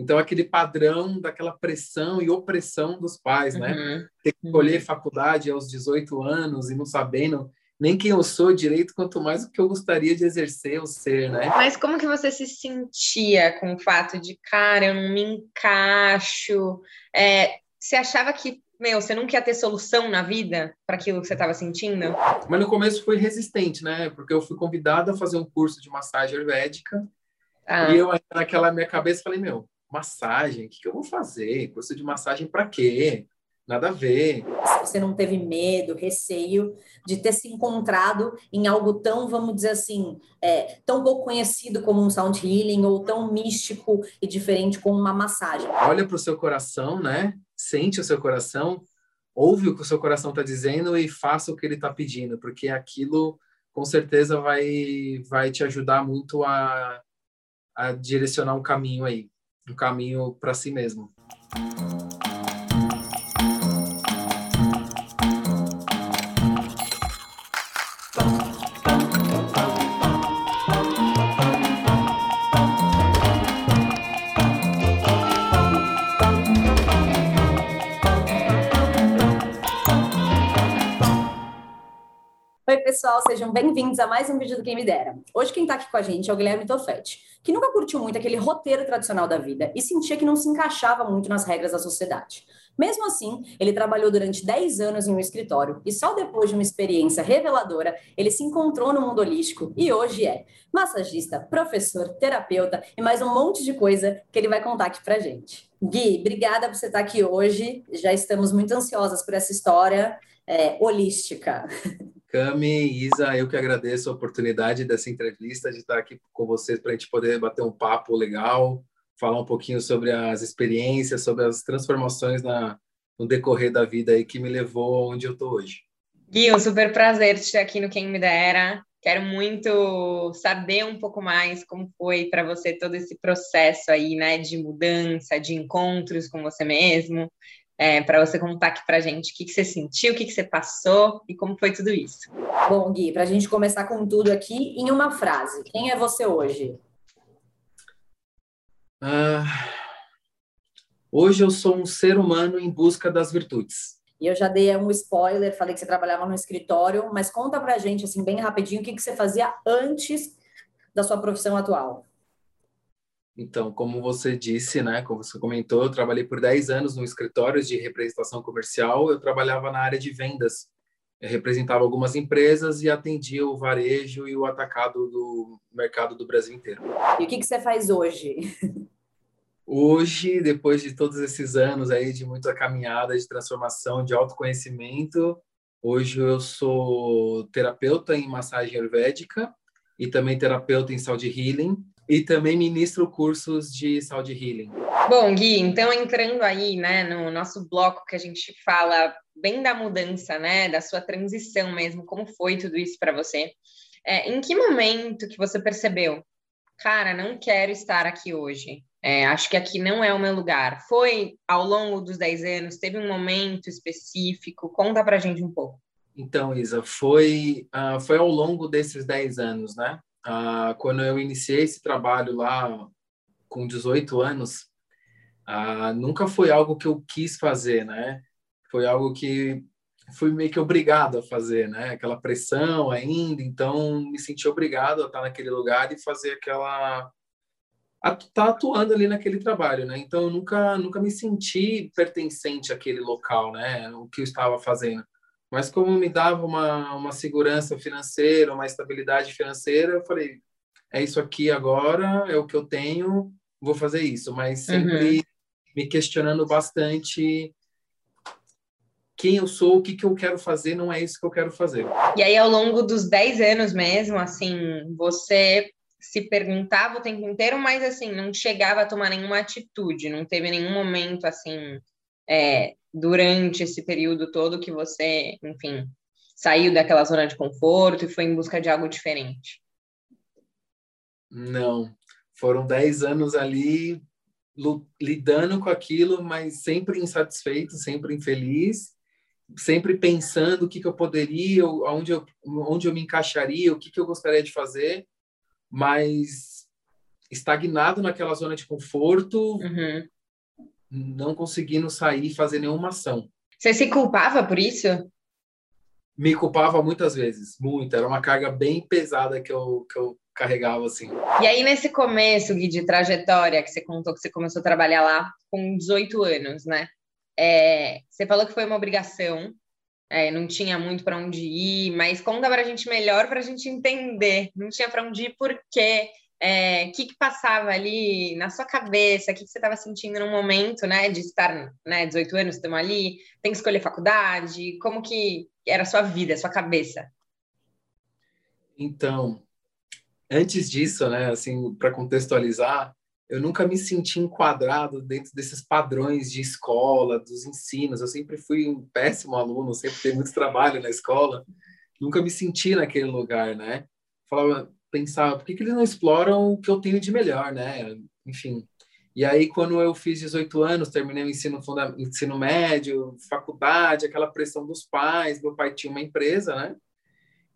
Então, aquele padrão daquela pressão e opressão dos pais, né? Uhum. Ter que escolher uhum. faculdade aos 18 anos e não sabendo nem quem eu sou direito, quanto mais o que eu gostaria de exercer ou ser, né? Mas como que você se sentia com o fato de, cara, eu não me encaixo? É, você achava que, meu, você não quer ter solução na vida para aquilo que você estava sentindo? Mas no começo foi resistente, né? Porque eu fui convidado a fazer um curso de massagem ayurvédica. Ah. E eu, naquela minha cabeça, falei, meu, massagem, o que, que eu vou fazer? Curso de massagem para quê? Nada a ver. Você não teve medo, receio de ter se encontrado em algo tão, vamos dizer assim, é, tão pouco conhecido como um sound healing ou tão místico e diferente como uma massagem? Olha para o seu coração, né? Sente o seu coração, ouve o que o seu coração está dizendo e faça o que ele está pedindo, porque aquilo com certeza vai, vai te ajudar muito a, a direcionar um caminho aí um caminho para si mesmo. Pessoal, sejam bem-vindos a mais um vídeo do Quem Me Dera. Hoje quem está aqui com a gente é o Guilherme Toffetti, que nunca curtiu muito aquele roteiro tradicional da vida e sentia que não se encaixava muito nas regras da sociedade. Mesmo assim, ele trabalhou durante 10 anos em um escritório e só depois de uma experiência reveladora, ele se encontrou no mundo holístico e hoje é massagista, professor, terapeuta e mais um monte de coisa que ele vai contar aqui pra gente. Gui, obrigada por você estar aqui hoje. Já estamos muito ansiosas por essa história é, holística. Cami, Isa, eu que agradeço a oportunidade dessa entrevista, de estar aqui com vocês para a gente poder bater um papo legal, falar um pouquinho sobre as experiências, sobre as transformações na, no decorrer da vida aí que me levou onde eu estou hoje. Gui, um super prazer te ter aqui no Quem Me Dera. Quero muito saber um pouco mais como foi para você todo esse processo aí, né, de mudança, de encontros com você mesmo é, para você contar aqui para a gente o que, que você sentiu, o que, que você passou e como foi tudo isso. Bom, Gui, para a gente começar com tudo aqui, em uma frase, quem é você hoje? Ah, hoje eu sou um ser humano em busca das virtudes. E eu já dei um spoiler, falei que você trabalhava no escritório, mas conta pra gente, assim, bem rapidinho, o que, que você fazia antes da sua profissão atual. Então, como você disse, né, como você comentou, eu trabalhei por 10 anos no escritório de representação comercial, eu trabalhava na área de vendas. Eu representava algumas empresas e atendia o varejo e o atacado do mercado do Brasil inteiro. E o que, que você faz hoje? Hoje, depois de todos esses anos aí de muita caminhada de transformação, de autoconhecimento, hoje eu sou terapeuta em massagem ayurvédica e também terapeuta em saúde healing e também ministro cursos de saúde healing. Bom, Gui, então entrando aí, né, no nosso bloco que a gente fala bem da mudança, né, da sua transição mesmo, como foi tudo isso para você? É, em que momento que você percebeu, cara, não quero estar aqui hoje? É, acho que aqui não é o meu lugar. Foi ao longo dos 10 anos? Teve um momento específico? Conta pra gente um pouco. Então, Isa, foi, uh, foi ao longo desses 10 anos, né? Ah, quando eu iniciei esse trabalho lá com 18 anos, ah, nunca foi algo que eu quis fazer, né? Foi algo que fui meio que obrigado a fazer, né? Aquela pressão ainda, então me senti obrigado a estar naquele lugar e fazer aquela tá atuando ali naquele trabalho, né? Então eu nunca nunca me senti pertencente àquele local, né? O que eu estava fazendo. Mas como me dava uma, uma segurança financeira, uma estabilidade financeira, eu falei, é isso aqui agora, é o que eu tenho, vou fazer isso. Mas sempre uhum. me questionando bastante quem eu sou, o que, que eu quero fazer, não é isso que eu quero fazer. E aí, ao longo dos 10 anos mesmo, assim, você se perguntava o tempo inteiro, mas assim, não chegava a tomar nenhuma atitude, não teve nenhum momento assim, é, durante esse período todo que você, enfim, saiu daquela zona de conforto e foi em busca de algo diferente? Não, foram 10 anos ali lidando com aquilo, mas sempre insatisfeito, sempre infeliz, sempre pensando o que, que eu poderia, onde eu, onde eu me encaixaria, o que, que eu gostaria de fazer, mas estagnado naquela zona de conforto, Uhum. Não conseguindo sair e fazer nenhuma ação. Você se culpava por isso? Me culpava muitas vezes, muito. Era uma carga bem pesada que eu, que eu carregava, assim. E aí, nesse começo, Gui, de trajetória, que você contou que você começou a trabalhar lá com 18 anos, né? É, você falou que foi uma obrigação, é, não tinha muito para onde ir, mas conta para a gente melhor para a gente entender. Não tinha para onde ir, por quê? É, o que, que passava ali na sua cabeça? O que, que você estava sentindo no momento, né, de estar, né, 18 anos, estamos ali, tem que escolher faculdade? Como que era a sua vida, a sua cabeça? Então, antes disso, né, assim, para contextualizar, eu nunca me senti enquadrado dentro desses padrões de escola, dos ensinos. Eu sempre fui um péssimo aluno, sempre dei muito trabalho na escola. Nunca me senti naquele lugar, né? Falava, pensava, por que, que eles não exploram o que eu tenho de melhor, né? Enfim. E aí, quando eu fiz 18 anos, terminei o ensino, funda ensino médio, faculdade, aquela pressão dos pais, meu pai tinha uma empresa, né?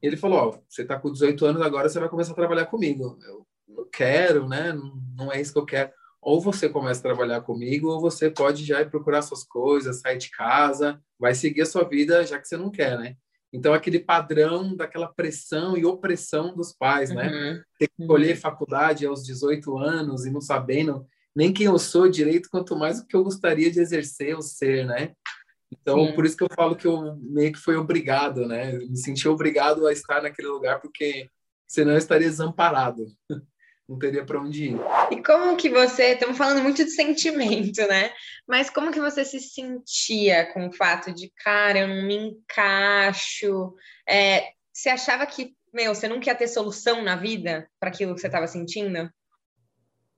E ele falou, ó, você tá com 18 anos, agora você vai começar a trabalhar comigo. Eu não quero, né? Não, não é isso que eu quero. Ou você começa a trabalhar comigo, ou você pode já ir procurar suas coisas, sair de casa, vai seguir a sua vida, já que você não quer, né? Então, aquele padrão daquela pressão e opressão dos pais, né? Uhum. Ter que escolher faculdade aos 18 anos e não sabendo nem quem eu sou direito, quanto mais o que eu gostaria de exercer ou ser, né? Então, Sim. por isso que eu falo que eu meio que fui obrigado, né? Me senti obrigado a estar naquele lugar, porque senão eu estaria desamparado. Não teria para onde ir. E como que você, estamos falando muito de sentimento, né? Mas como que você se sentia com o fato de, cara, eu não me encaixo? É, você achava que, meu, você não quer ter solução na vida para aquilo que você estava sentindo?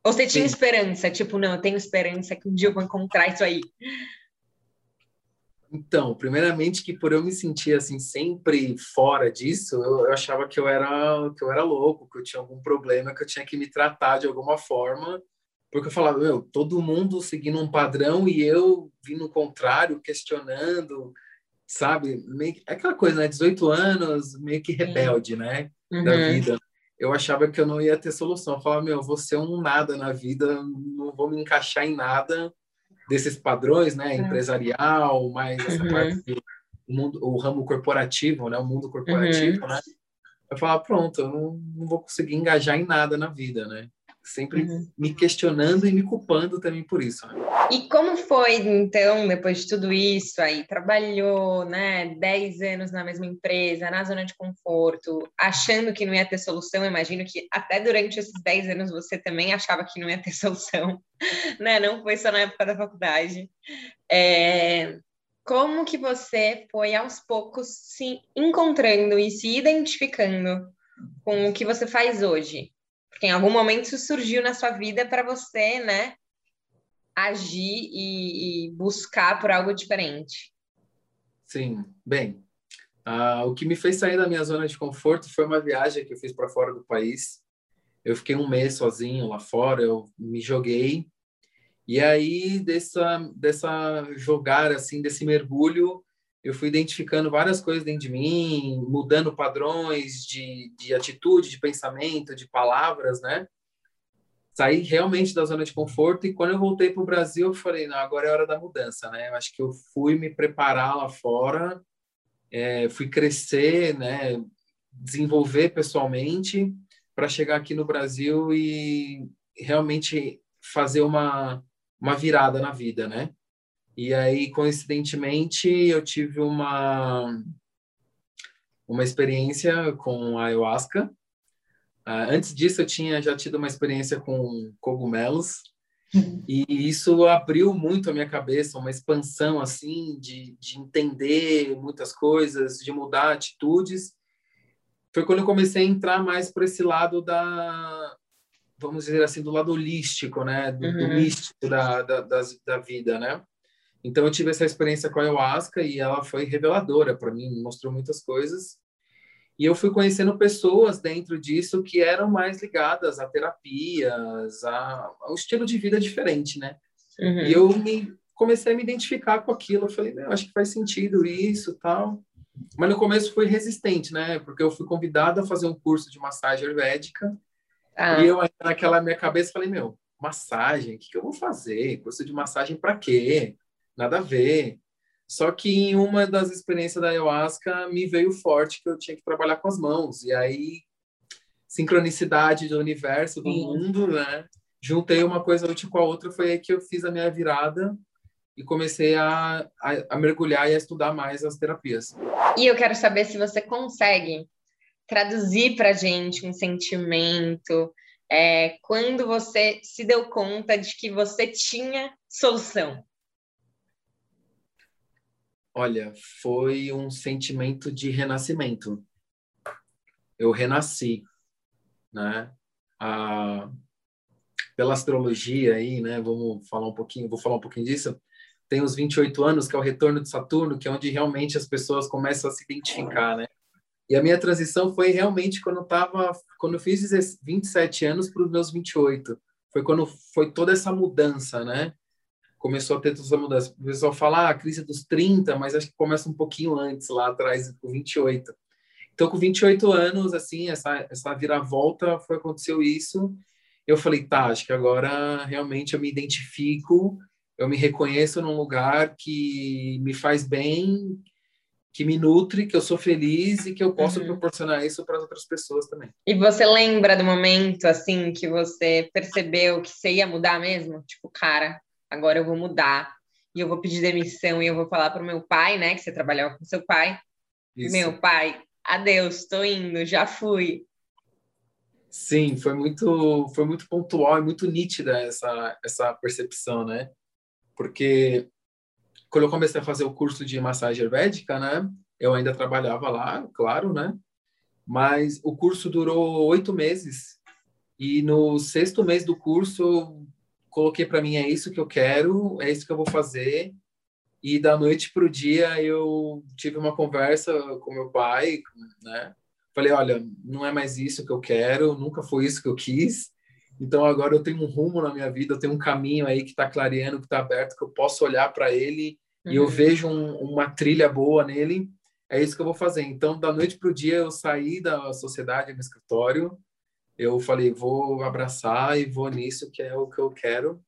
Ou você tinha Sim. esperança? Tipo, não, eu tenho esperança que um dia eu vou encontrar isso aí. Então, primeiramente que por eu me sentir assim sempre fora disso, eu, eu, achava que eu era que eu era louco, que eu tinha algum problema, que eu tinha que me tratar de alguma forma, porque eu falava, meu, todo mundo seguindo um padrão e eu vindo contrário, questionando, sabe? Meio, aquela coisa, né? 18 anos, meio que rebelde, né? Uhum. Da vida. Eu achava que eu não ia ter solução. Eu falava, meu, vou ser um nada na vida, não vou me encaixar em nada desses padrões, né, É. empresarial, mais essa Uhum. parte do mundo, o ramo corporativo, né, o mundo corporativo, Uhum. né? Eu falava, pronto, eu não, não vou conseguir engajar em nada na vida, né? Sempre Uhum. me questionando e me culpando também por isso. Né? E como foi, então, depois de tudo isso aí? Trabalhou, né, 10 anos na mesma empresa, na zona de conforto, achando que não ia ter solução. Imagino que até durante esses 10 anos você também achava que não ia ter solução, né? Não foi só na época da faculdade. É, Como que você foi, aos poucos, se encontrando e se identificando com o que você faz hoje? Porque em algum momento isso surgiu na sua vida para você, né? agir e, e, buscar por algo diferente. Sim, bem, uh, o que me fez sair da minha zona de conforto foi uma viagem que eu fiz para fora do país. Eu fiquei um mês sozinho lá fora, eu me joguei e aí dessa dessa jogar assim, desse mergulho, eu fui identificando várias coisas dentro de mim, mudando padrões de, de atitude, de pensamento, de palavras, né? saí realmente da zona de conforto e quando eu voltei para o Brasil eu falei não agora é hora da mudança né? Eu acho que eu fui me preparar lá fora é, fui crescer né? Desenvolver pessoalmente para chegar aqui no Brasil e realmente fazer uma uma virada na vida né e aí coincidentemente eu tive uma uma experiência com ayahuasca Uh, antes disso, eu tinha já tido uma experiência com cogumelos e isso abriu muito a minha cabeça, uma expansão assim de, de entender muitas coisas, de mudar atitudes. Foi quando eu comecei a entrar mais por esse lado da, vamos dizer assim, do lado holístico, né, do, Uhum. do místico da, da, das- da vida, né. Então eu tive essa experiência com a ayahuasca e ela foi reveladora para mim, mostrou muitas coisas. E eu fui conhecendo pessoas dentro disso que eram mais ligadas a terapias, a, a um estilo de vida diferente, né? Uhum. E eu me, comecei a me identificar com aquilo. Eu falei, "Não, acho que faz sentido isso tal. Mas no começo fui resistente, né? Porque eu fui convidada a fazer um curso de massagem ayurvédica Ah. E eu naquela minha cabeça falei, meu, massagem, o que, que eu vou fazer? Curso de massagem para quê? Nada a ver. Só que em uma das experiências da ayahuasca me veio forte que eu tinha que trabalhar com as mãos. E aí, sincronicidade do universo, do Sim. mundo, né? Juntei uma coisa útil com a outra, foi aí que eu fiz a minha virada e comecei a, a, a mergulhar e a estudar mais as terapias. E eu quero saber se você consegue traduzir para gente um sentimento, é, quando você se deu conta de que você tinha solução? Olha, foi um sentimento de renascimento. Eu renasci, né? A, pela astrologia aí, né? Vamos falar um pouquinho, vou falar um pouquinho disso. Tem os 28 anos, que é o retorno de Saturno, que é onde realmente as pessoas começam a se identificar, né? E a minha transição foi realmente quando eu tava, quando eu fiz 27 anos para os meus 28. Foi quando foi toda essa mudança, né? Começou a ter toda essa mudança. O pessoal fala ah, a crise dos 30, mas acho que começa um pouquinho antes, lá atrás, com 28. Então, com 28 anos, assim, essa, essa viravolta, foi, aconteceu isso. Eu falei, tá, acho que agora realmente eu me identifico, eu me reconheço num lugar que me faz bem, que me nutre, que eu sou feliz e que eu posso uhum. proporcionar isso para outras pessoas também. E você lembra do momento, assim, que você percebeu que você ia mudar mesmo? Tipo, cara, agora eu vou mudar e eu vou pedir demissão e eu vou falar para o meu pai, né, que você trabalhava com seu pai. Isso. Meu pai, adeus, estou indo, já fui. Sim, foi muito, foi muito pontual e muito nítida essa, essa percepção, né? Porque quando eu comecei a fazer o curso de massagem ayurvédica, né? Eu ainda trabalhava lá, claro, né? Mas o curso durou oito meses e no sexto mês do curso coloquei para mim é isso que eu quero, é isso que eu vou fazer. E da noite para o dia eu tive uma conversa com meu pai, né? Falei, olha, não é mais isso que eu quero, nunca foi isso que eu quis. Então agora eu tenho um rumo na minha vida, eu tenho um caminho aí que está clareando, que está aberto, que eu posso olhar para ele uhum. e eu uhum. vejo um, uma trilha boa nele. É isso que eu vou fazer. Então da noite para o dia eu saí da sociedade no escritório, eu falei, vou abraçar e vou nisso, que é o que eu quero.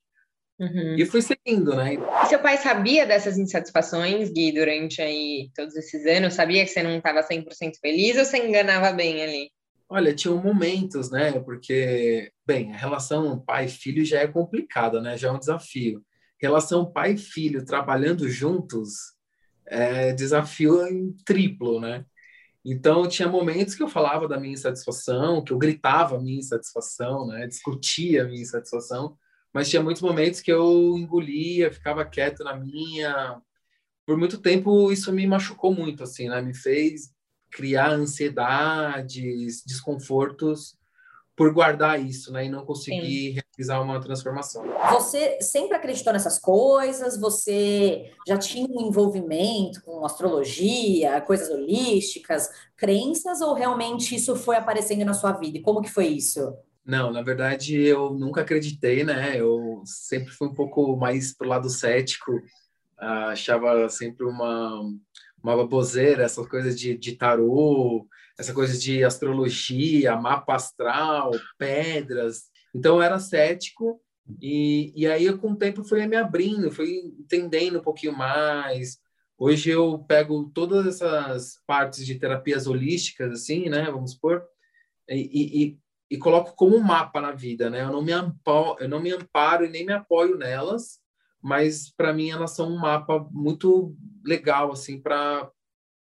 Uhum. E fui seguindo, né? E seu pai sabia dessas insatisfações, Gui, durante aí todos esses anos? Sabia que você não estava 100% feliz ou você enganava bem ali? Olha, tinham momentos, né? Porque, bem, a relação pai-filho já é complicada, né? Já é um desafio. Relação pai-filho trabalhando juntos é desafio em triplo, né? Então, tinha momentos que eu falava da minha insatisfação, que eu gritava a minha insatisfação, né? discutia a minha insatisfação, mas tinha muitos momentos que eu engolia, ficava quieto na minha. Por muito tempo, isso me machucou muito, assim, né? Me fez criar ansiedades, desconfortos por guardar isso, né? E não conseguir Sim. realizar uma transformação. Você sempre acreditou nessas coisas? Você já tinha um envolvimento com astrologia, coisas holísticas, crenças? Ou realmente isso foi aparecendo na sua vida? E como que foi isso? Não, na verdade eu nunca acreditei, né? Eu sempre fui um pouco mais pro lado cético, achava sempre uma uma baboseira, essas coisas de, de tarô, essa coisa de astrologia, mapa astral, pedras. Então eu era cético e, e aí eu, com o tempo fui me abrindo, fui entendendo um pouquinho mais. Hoje eu pego todas essas partes de terapias holísticas, assim, né? Vamos supor, e, e, e coloco como um mapa na vida, né? Eu não me amparo, eu não me amparo e nem me apoio nelas, mas para mim elas são um mapa muito legal assim para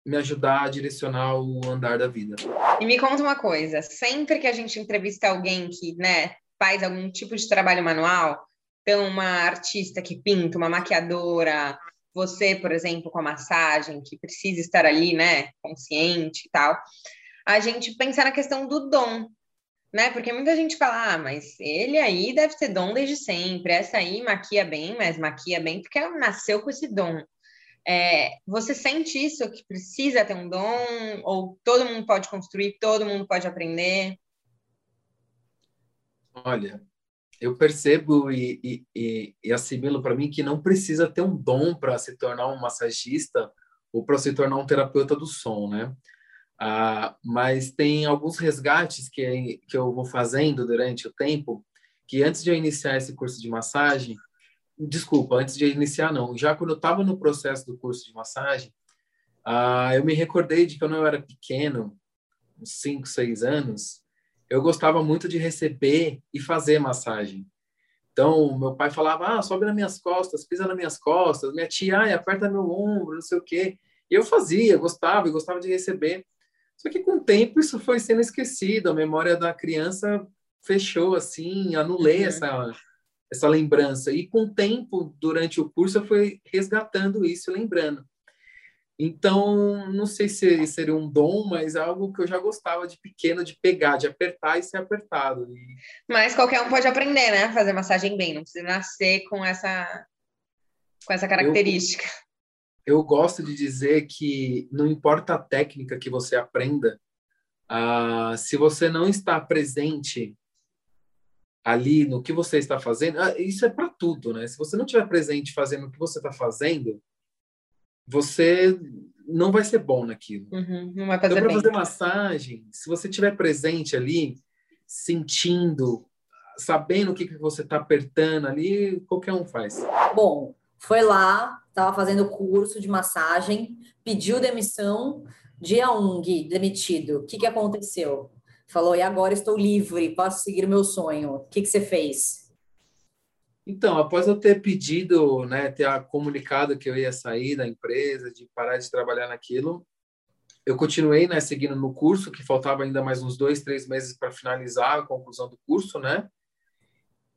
me ajudar a direcionar o andar da vida. E me conta uma coisa, sempre que a gente entrevista alguém que, né, faz algum tipo de trabalho manual, então uma artista que pinta, uma maquiadora, você, por exemplo, com a massagem, que precisa estar ali, né, consciente e tal, a gente pensa na questão do dom, né? Porque muita gente fala, ah, mas ele aí deve ter dom desde sempre. Essa aí maquia bem, mas maquia bem porque ela nasceu com esse dom. É, você sente isso que precisa ter um dom ou todo mundo pode construir, todo mundo pode aprender? Olha, eu percebo e, e, e, e assimilo para mim que não precisa ter um dom para se tornar um massagista ou para se tornar um terapeuta do som, né? Ah, mas tem alguns resgates que, que eu vou fazendo durante o tempo, que antes de eu iniciar esse curso de massagem, desculpa, antes de iniciar não, já quando eu estava no processo do curso de massagem, ah, eu me recordei de que quando eu era pequeno, uns 5, 6 anos, eu gostava muito de receber e fazer massagem. Então, meu pai falava, ah, sobe nas minhas costas, pisa nas minhas costas. Minha tia, ah, aperta meu ombro, não sei o quê. E eu fazia, gostava, e gostava de receber. Só que com o tempo isso foi sendo esquecido, a memória da criança fechou assim, anulei uhum. essa, essa lembrança. E com o tempo, durante o curso, eu fui resgatando isso, lembrando. Então, não sei se seria um dom, mas algo que eu já gostava de pequeno, de pegar, de apertar e ser apertado. Mas qualquer um pode aprender, né? Fazer massagem bem, não precisa nascer com essa, com essa característica. Eu, eu gosto de dizer que não importa a técnica que você aprenda, ah, se você não está presente ali no que você está fazendo, ah, isso é para tudo, né? Se você não estiver presente fazendo o que você está fazendo, você não vai ser bom naquilo. Uhum, não vai fazer então, para fazer massagem, se você estiver presente ali, sentindo, sabendo o que, que você está apertando ali, qualquer um faz. Bom, foi lá, estava fazendo curso de massagem, pediu demissão, dia 1, um, Gui, demitido. O que, que aconteceu? Falou, e agora estou livre, posso seguir meu sonho. O que, que você fez? Então, após eu ter pedido, né, ter comunicado que eu ia sair da empresa, de parar de trabalhar naquilo, eu continuei, né, seguindo no curso, que faltava ainda mais uns dois, três meses para finalizar a conclusão do curso, né?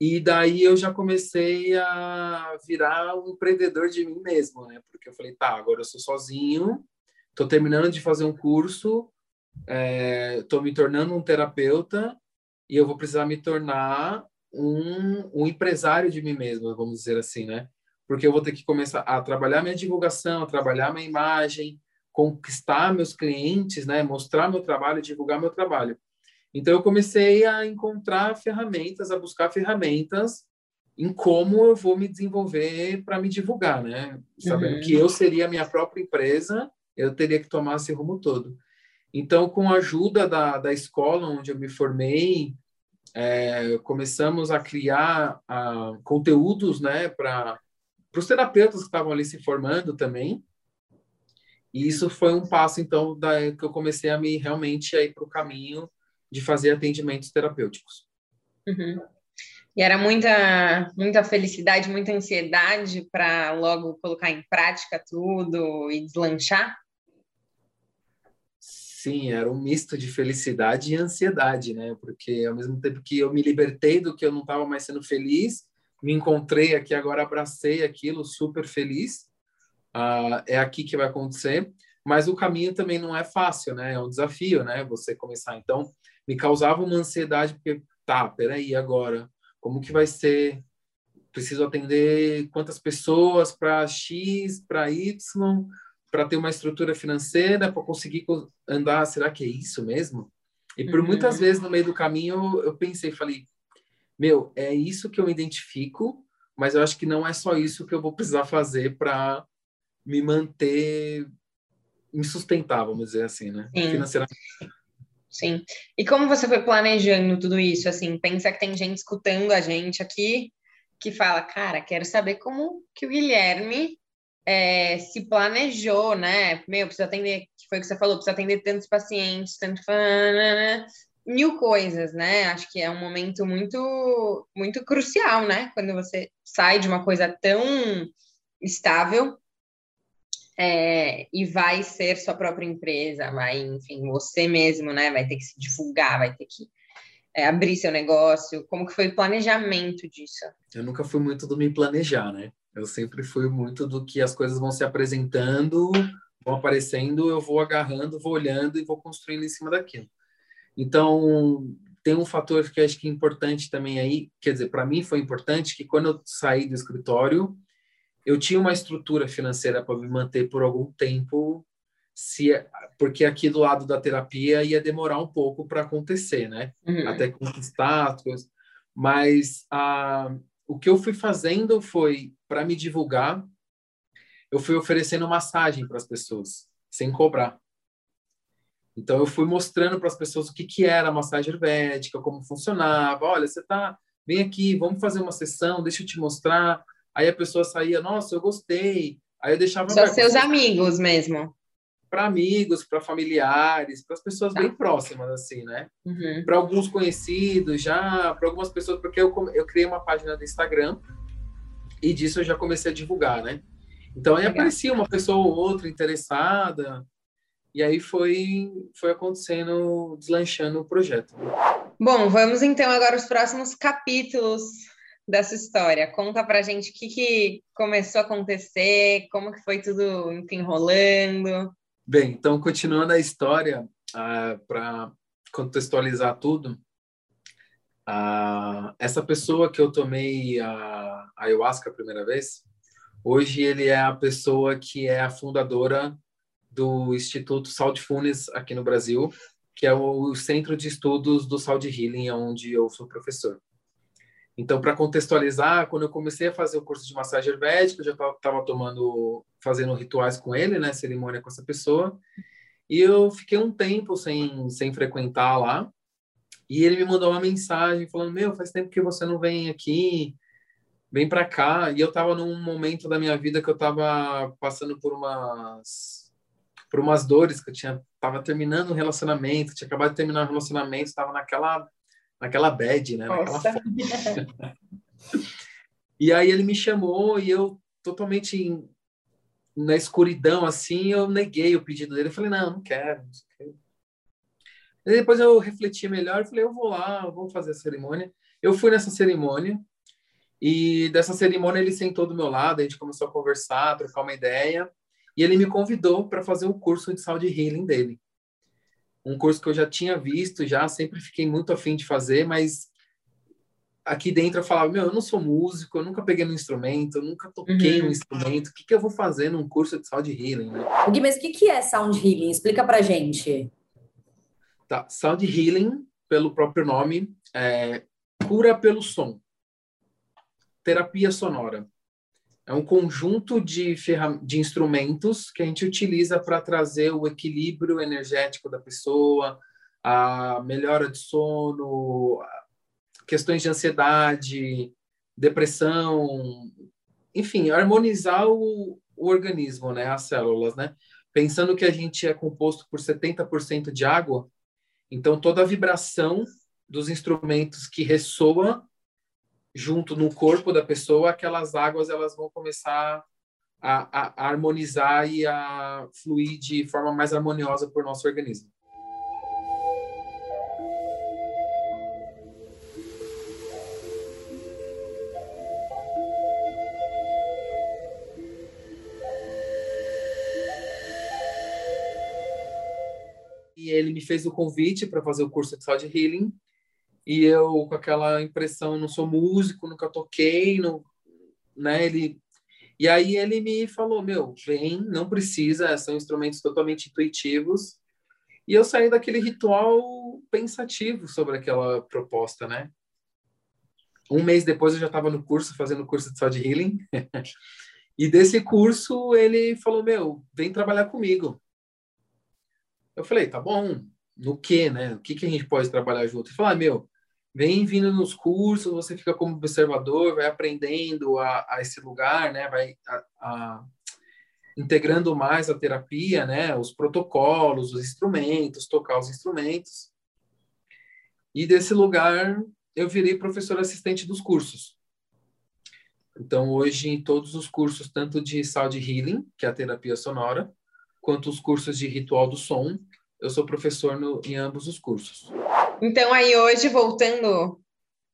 E daí eu já comecei a virar um empreendedor de mim mesmo, né? Porque eu falei, tá, agora eu sou sozinho, estou terminando de fazer um curso, estou é, me tornando um terapeuta e eu vou precisar me tornar um, um empresário de mim mesmo, vamos dizer assim, né? Porque eu vou ter que começar a trabalhar minha divulgação, a trabalhar minha imagem, conquistar meus clientes, né? Mostrar meu trabalho, divulgar meu trabalho. Então eu comecei a encontrar ferramentas, a buscar ferramentas em como eu vou me desenvolver para me divulgar, né? Sabendo uhum. que eu seria a minha própria empresa, eu teria que tomar esse rumo todo. Então, com a ajuda da, da escola onde eu me formei, é, começamos a criar a, conteúdos né, para os terapeutas que estavam ali se formando também. E isso foi um passo, então, da, que eu comecei a me realmente ir para o caminho de fazer atendimentos terapêuticos. Uhum. E era muita, muita felicidade, muita ansiedade para logo colocar em prática tudo e deslanchar? Sim, era um misto de felicidade e ansiedade, né? Porque ao mesmo tempo que eu me libertei do que eu não estava mais sendo feliz, me encontrei aqui agora, abracei aquilo, super feliz. Uh, é aqui que vai acontecer. Mas o caminho também não é fácil, né? É um desafio, né? Você começar. Então, me causava uma ansiedade porque, tá, peraí, agora, como que vai ser? Preciso atender quantas pessoas para X, para Y? Para ter uma estrutura financeira, para conseguir andar, será que é isso mesmo? E por uhum. muitas vezes no meio do caminho eu pensei, falei, meu, é isso que eu identifico, mas eu acho que não é só isso que eu vou precisar fazer para me manter me sustentar, vamos dizer assim, né? Sim. Financeiramente. Sim. E como você foi planejando tudo isso? Assim, pensa que tem gente escutando a gente aqui que fala, cara, quero saber como que o Guilherme é, se planejou, né? Meu, precisa atender, que foi o que você falou, precisa atender tantos pacientes, tanto mil coisas, né? Acho que é um momento muito, muito crucial, né? Quando você sai de uma coisa tão estável é, e vai ser sua própria empresa, vai, enfim, você mesmo, né? Vai ter que se divulgar, vai ter que é, abrir seu negócio. Como que foi o planejamento disso? Eu nunca fui muito do me planejar, né? Eu sempre fui muito do que as coisas vão se apresentando, vão aparecendo, eu vou agarrando, vou olhando e vou construindo em cima daquilo. Então, tem um fator que eu acho que é importante também aí, quer dizer, para mim foi importante que quando eu saí do escritório, eu tinha uma estrutura financeira para me manter por algum tempo, se porque aqui do lado da terapia ia demorar um pouco para acontecer, né? Uhum. Até conquistar as coisas. Mas a ah, o que eu fui fazendo foi, para me divulgar, eu fui oferecendo massagem para as pessoas, sem cobrar. Então eu fui mostrando para as pessoas o que que era a massagem ayurvédica, como funcionava. Olha, você tá, vem aqui, vamos fazer uma sessão, deixa eu te mostrar. Aí a pessoa saía, nossa, eu gostei. Aí eu deixava só seus amigos mesmo. Para amigos, para familiares, para as pessoas tá. bem próximas assim, né? Uhum. Para alguns conhecidos já, para algumas pessoas, porque eu eu criei uma página do Instagram e disso eu já comecei a divulgar, né? Então aí Legal. aparecia uma pessoa ou outra interessada, e aí foi, foi acontecendo, deslanchando o projeto. Bom, vamos então agora os próximos capítulos dessa história. Conta pra gente o que, que começou a acontecer, como que foi tudo enfim, rolando. Bem, então continuando a história, ah, para contextualizar tudo, ah, essa pessoa que eu tomei a ayahuasca a primeira vez, hoje ele é a pessoa que é a fundadora do Instituto Salt Funes aqui no Brasil, que é o Centro de Estudos do Salt Healing, onde eu sou professor. Então, para contextualizar, quando eu comecei a fazer o curso de massagem ayurvédica, eu já estava tomando, fazendo rituais com ele, né, cerimônia com essa pessoa, e eu fiquei um tempo sem, sem frequentar lá, e ele me mandou uma mensagem falando, meu, faz tempo que você não vem aqui, vem para cá, e eu estava num momento da minha vida que eu estava passando por umas por umas dores que eu tinha tava terminando um relacionamento, tinha acabado de terminar um relacionamento, estava naquela naquela bad, né, naquela E aí ele me chamou e eu totalmente na escuridão assim, eu neguei o pedido dele, eu falei: "Não, não quero". Não quero. E depois eu refleti melhor, e falei: "Eu vou lá, vou fazer a cerimônia". Eu fui nessa cerimônia e dessa cerimônia ele sentou do meu lado, a gente começou a conversar, trocar uma ideia. E ele me convidou para fazer o curso de saúde healing dele. Um curso que eu já tinha visto, já sempre fiquei muito afim de fazer, mas aqui dentro eu falava, meu, eu não sou músico, eu nunca peguei no instrumento, eu nunca toquei uhum. no instrumento, o que, que eu vou fazer num curso de sound healing, né? Gui, mas o que, que é sound healing? Explica pra gente. Tá, sound healing, pelo próprio nome, é cura pelo som. Terapia sonora. É um conjunto de, de instrumentos que a gente utiliza para trazer o equilíbrio energético da pessoa, a melhora de sono, questões de ansiedade, depressão, enfim, harmonizar o, o organismo, né, as células, né? Pensando que a gente é composto por 70% de água, então toda a vibração dos instrumentos que ressoa junto no corpo da pessoa, aquelas águas elas vão começar a, a, a harmonizar e a fluir de forma mais harmoniosa por nosso organismo. E ele me fez o convite para fazer o curso de Healing e eu com aquela impressão, não sou músico, nunca toquei, não, né? Ele e aí ele me falou, meu, vem, não precisa, são instrumentos totalmente intuitivos. E eu saí daquele ritual pensativo sobre aquela proposta, né? Um mês depois eu já estava no curso, fazendo o curso de Sound Healing. e desse curso ele falou, meu, vem trabalhar comigo. Eu falei, tá bom, no que, né? O que, que a gente pode trabalhar junto? Ele falou, ah, meu, vem vindo nos cursos, você fica como observador, vai aprendendo a, a esse lugar, né? Vai a, a, integrando mais a terapia, né? Os protocolos, os instrumentos, tocar os instrumentos. E desse lugar eu virei professor assistente dos cursos. Então hoje em todos os cursos, tanto de sound healing, que é a terapia sonora, quanto os cursos de ritual do som, eu sou professor no, em ambos os cursos. Então, aí hoje, voltando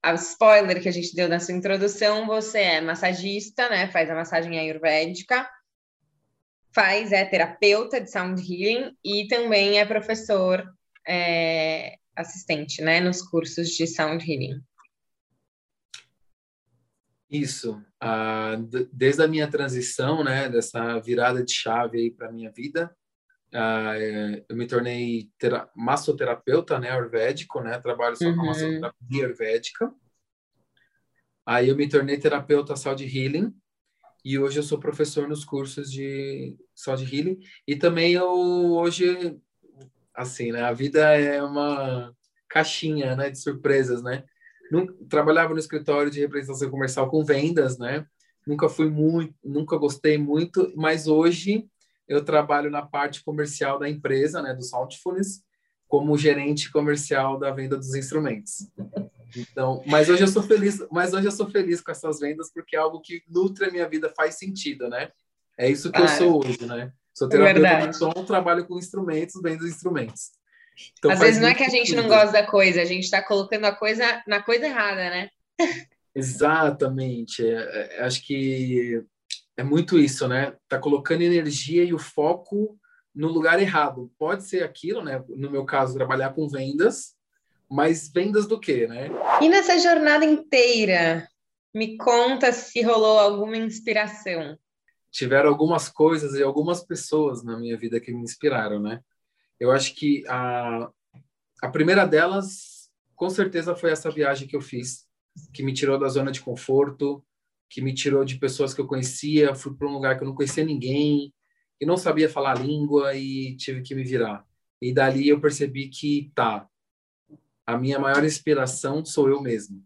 ao spoiler que a gente deu na sua introdução, você é massagista, né? Faz a massagem ayurvédica, faz, é terapeuta de sound healing e também é professor é, assistente, né? Nos cursos de sound healing. Isso. Ah, desde a minha transição, né? Dessa virada de chave aí para minha vida, Uh, eu me tornei massoterapeuta, né, ayurvédico, né, trabalho só uhum. com massoterapia ayurvédica. Aí eu me tornei terapeuta saúde healing e hoje eu sou professor nos cursos de saúde healing e também eu hoje assim, né? A vida é uma caixinha, né, de surpresas, né? trabalhava no escritório de representação comercial com vendas, né? Nunca fui muito, nunca gostei muito, mas hoje eu trabalho na parte comercial da empresa, né, do Saltfullness, como gerente comercial da venda dos instrumentos. Então, mas hoje eu sou feliz, mas hoje eu sou feliz com essas vendas porque é algo que nutre a minha vida, faz sentido, né? É isso que ah, eu sou hoje, né? Sou terapeuta de som, trabalho com instrumentos, vendo instrumentos. Então, Às vezes não é que a gente não gosta da coisa, a gente está colocando a coisa na coisa errada, né? Exatamente. É, é, acho que é muito isso, né? Tá colocando energia e o foco no lugar errado. Pode ser aquilo, né? No meu caso, trabalhar com vendas, mas vendas do quê, né? E nessa jornada inteira, me conta se rolou alguma inspiração. Tiveram algumas coisas e algumas pessoas na minha vida que me inspiraram, né? Eu acho que a, a primeira delas, com certeza, foi essa viagem que eu fiz, que me tirou da zona de conforto, que me tirou de pessoas que eu conhecia, fui para um lugar que eu não conhecia ninguém, e não sabia falar a língua e tive que me virar. E dali eu percebi que tá, a minha maior inspiração sou eu mesmo.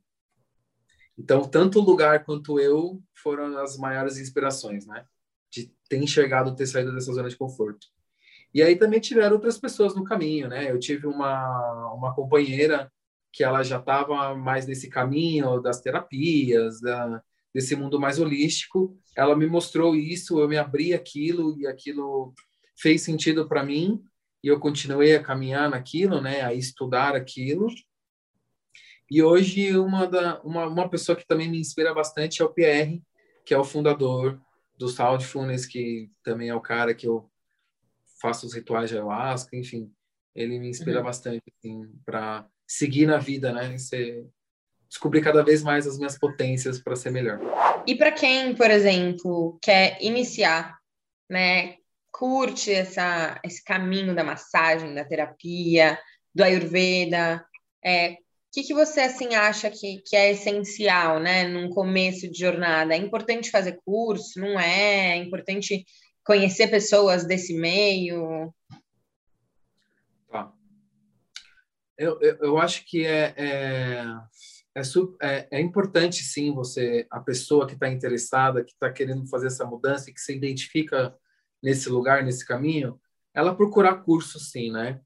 Então, tanto o lugar quanto eu foram as maiores inspirações, né? De ter enxergado, ter saído dessa zona de conforto. E aí também tiveram outras pessoas no caminho, né? Eu tive uma, uma companheira que ela já estava mais nesse caminho das terapias, da, desse mundo mais holístico. Ela me mostrou isso, eu me abri aquilo e aquilo fez sentido para mim e eu continuei a caminhar naquilo, né, a estudar aquilo. E hoje uma da uma, uma pessoa que também me inspira bastante é o Pierre, que é o fundador do Soundfulness, que também é o cara que eu faço os rituais de ayahuasca, enfim, ele me inspira uhum. bastante assim, para seguir na vida, né, ser, descobrir cada vez mais as minhas potências para ser melhor. E para quem, por exemplo, quer iniciar, né, curte essa, esse caminho da massagem, da terapia, do Ayurveda, é, o que, que você assim acha que, que é essencial, né, num começo de jornada? É importante fazer curso? Não é? É importante conhecer pessoas desse meio? Tá. Eu, eu, eu acho que é, é, é, é, é importante sim você, a pessoa que está interessada, que está querendo fazer essa mudança e que se identifica nesse lugar, nesse caminho, ela procurar cursos, sim, né?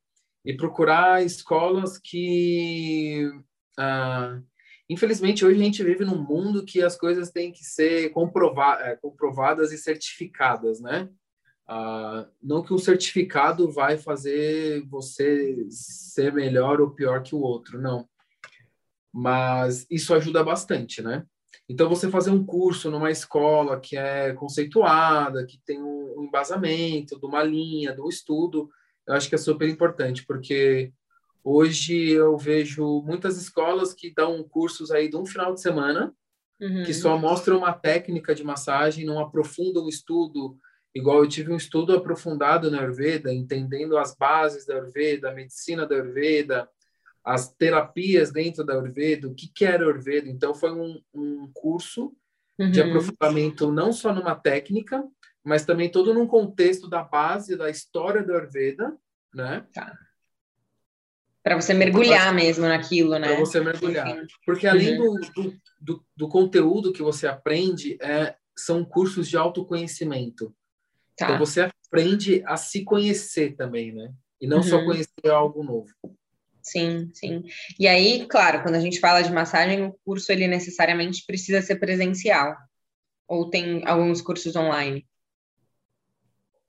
E procurar escolas que. Ah, infelizmente, hoje a gente vive num mundo que as coisas têm que ser comprova é, comprovadas e certificadas, né? Ah, não que um certificado vai fazer você ser melhor ou pior que o outro, não. Mas isso ajuda bastante, né? Então, você fazer um curso numa escola que é conceituada, que tem um embasamento de uma linha, de um estudo, eu acho que é super importante, porque hoje eu vejo muitas escolas que dão cursos aí de um final de semana, uhum. que só mostram uma técnica de massagem, não aprofundam o estudo, igual eu tive um estudo aprofundado na Ayurveda, entendendo as bases da Ayurveda, a medicina da Ayurveda, as terapias dentro da Ayurveda, o que, que era Ayurveda. Então, foi um, um curso uhum. de aprofundamento não só numa técnica, mas também todo num contexto da base da história da Ayurveda, né? Tá. Para você mergulhar mesmo naquilo, né? Para você mergulhar. Porque além uhum. do, do, do, conteúdo que você aprende, é, são cursos de autoconhecimento. Tá. Então você aprende a se conhecer também, né? E não uhum. só conhecer algo novo. Sim, sim. E aí, claro, quando a gente fala de massagem, o curso ele necessariamente precisa ser presencial. Ou tem alguns cursos online?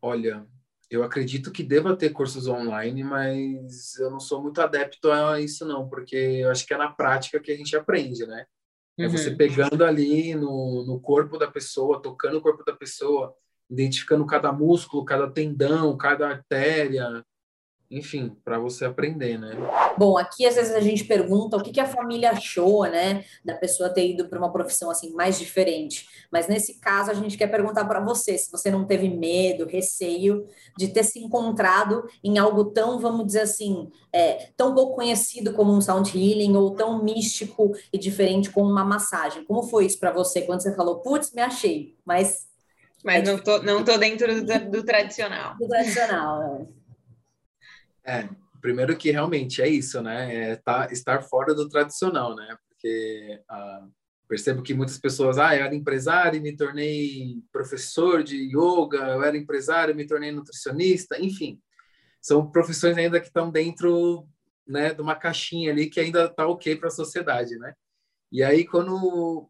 Olha, eu acredito que deva ter cursos online, mas eu não sou muito adepto a isso não, porque eu acho que é na prática que a gente aprende, né? É você uhum. pegando ali no, no corpo da pessoa, tocando o corpo da pessoa, identificando cada músculo, cada tendão, cada artéria, enfim, para você aprender, né? Bom, aqui às vezes a gente pergunta o que, que a família achou, né, da pessoa ter ido para uma profissão assim mais diferente. Mas nesse caso a gente quer perguntar para você se você não teve medo, receio de ter se encontrado em algo tão, vamos dizer assim, é, tão pouco conhecido como um sound healing ou tão místico e diferente como uma massagem. Como foi isso para você quando você falou, putz, me achei, mas mas é não tô, não tô dentro do, do tradicional. Do tradicional, é. É, primeiro que realmente é isso, né? É tá, estar fora do tradicional, né? Porque ah, percebo que muitas pessoas, ah, eu era empresário e me tornei professor de yoga, eu era empresário e me tornei nutricionista, enfim. São profissões ainda que estão dentro né, de uma caixinha ali que ainda está ok para a sociedade, né? E aí, quando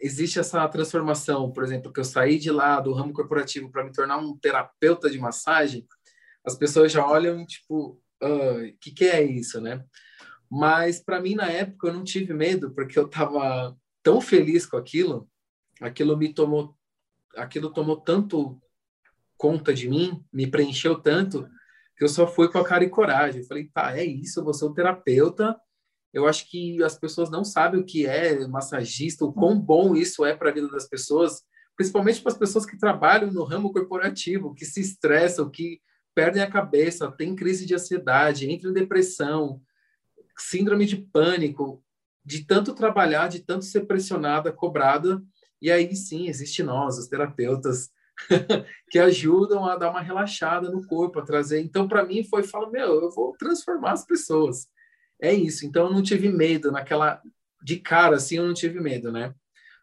existe essa transformação, por exemplo, que eu saí de lá do ramo corporativo para me tornar um terapeuta de massagem, as pessoas já olham tipo, o uh, que, que é isso, né? Mas para mim na época eu não tive medo porque eu estava tão feliz com aquilo, aquilo me tomou, aquilo tomou tanto conta de mim, me preencheu tanto que eu só fui com a cara e coragem. Eu falei, tá, é isso, eu vou ser um terapeuta. Eu acho que as pessoas não sabem o que é massagista, o quão bom isso é para a vida das pessoas, principalmente para as pessoas que trabalham no ramo corporativo, que se estressam, que perdem a cabeça, têm crise de ansiedade, entram em depressão, síndrome de pânico, de tanto trabalhar, de tanto ser pressionada, cobrada. E aí sim, existe nós, os terapeutas, que ajudam a dar uma relaxada no corpo, a trazer. Então, para mim, foi: falo, meu, eu vou transformar as pessoas. É isso. Então, eu não tive medo naquela. De cara, assim, eu não tive medo, né?